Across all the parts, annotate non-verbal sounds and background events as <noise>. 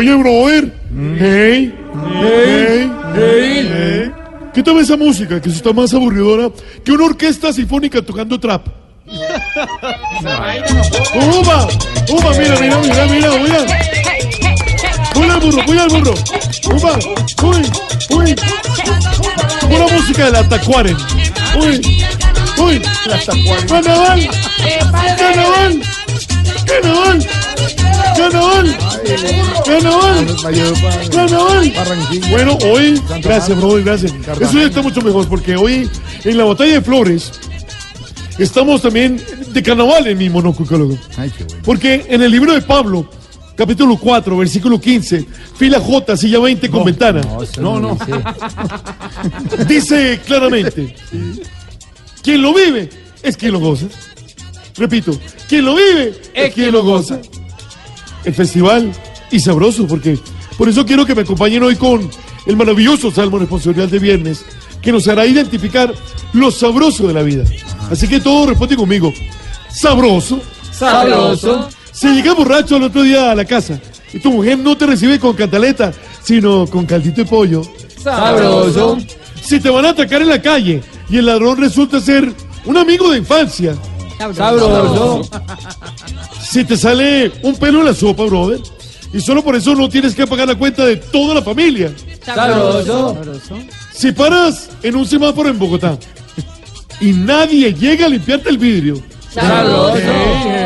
Oye, brother. Hey. Hey. Hey. Quítame esa música que está más aburridora que una orquesta sinfónica tocando trap. ¡Uba! ¡Uba! Mira, mira, mira, mira, mira. Voy al burro, voy al burro. ¡Uba! ¡Uy! ¡Uy! Pura música de la Tacuaren. ¡Uy! ¡Uy! ¡Carnaval! ¡Carnaval! ¡Carnaval! ¡Carnaval! ¡Carnaval! ¡Carnaval! Bueno, hoy, gracias, brother, gracias. Eso ya está mucho mejor porque hoy en la batalla de flores estamos también de carnaval en mi monococólogo. Porque en el libro de Pablo, capítulo 4, versículo 15, fila J, silla 20 con ventana, No, no. <laughs> dice claramente: quien lo vive es quien lo goza. Repito, quien lo vive es quien lo goza. El festival y sabroso, porque por eso quiero que me acompañen hoy con el maravilloso Salmo Responsabilidad de Viernes, que nos hará identificar lo sabroso de la vida. Así que todos responden conmigo: sabroso. Sabroso. Si llegas borracho al otro día a la casa y tu mujer no te recibe con cantaleta, sino con caldito de pollo. Sabroso. Si te van a atacar en la calle y el ladrón resulta ser un amigo de infancia. Sabroso. Si te sale un pelo en la sopa, brother, y solo por eso no tienes que pagar la cuenta de toda la familia. Sabroso. Si paras en un semáforo en Bogotá y nadie llega a limpiarte el vidrio. Sabroso.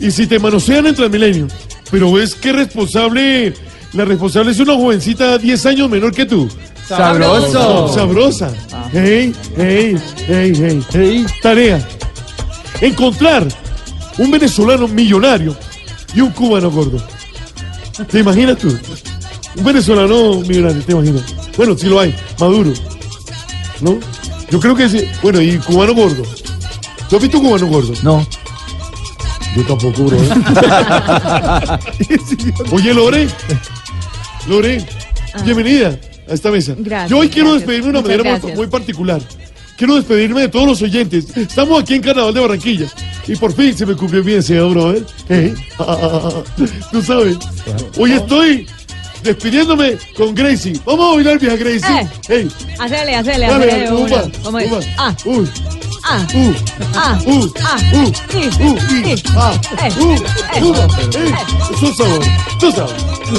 Y si te manosean en Transmilenio, pero ves que responsable, la responsable es una jovencita 10 años menor que tú. Sabroso. Sabrosa. Hey, hey, hey, hey, hey. Tarea. Encontrar un venezolano millonario y un cubano gordo. ¿Te imaginas tú? Un venezolano millonario, ¿te imaginas? Bueno, sí lo hay. Maduro. ¿No? Yo creo que sí. Bueno, y cubano gordo. ¿Tú has visto un cubano gordo? No. Yo tampoco, bro. <laughs> Oye, Lore. Lore, bienvenida a esta mesa. Gracias, Yo hoy quiero gracias. despedirme de una Muchas manera muy, particular. Quiero despedirme de todos los oyentes. Estamos aquí en Carnaval de Barranquilla. Y por fin se me cumplió mi deseo, brother. ¿Eh? <laughs> Tú sabes. Hoy estoy despidiéndome con Gracie. Vamos a bailar, vieja Gracie. Eh. Hey, Hacele, hacele, dale, hacele. dale, una. uva, ¿Cómo es? uva. Ah, Uy, ah, uh, ah, uh, ah, uh, uh, uh, ah, uh, uh, uh, uh, uh,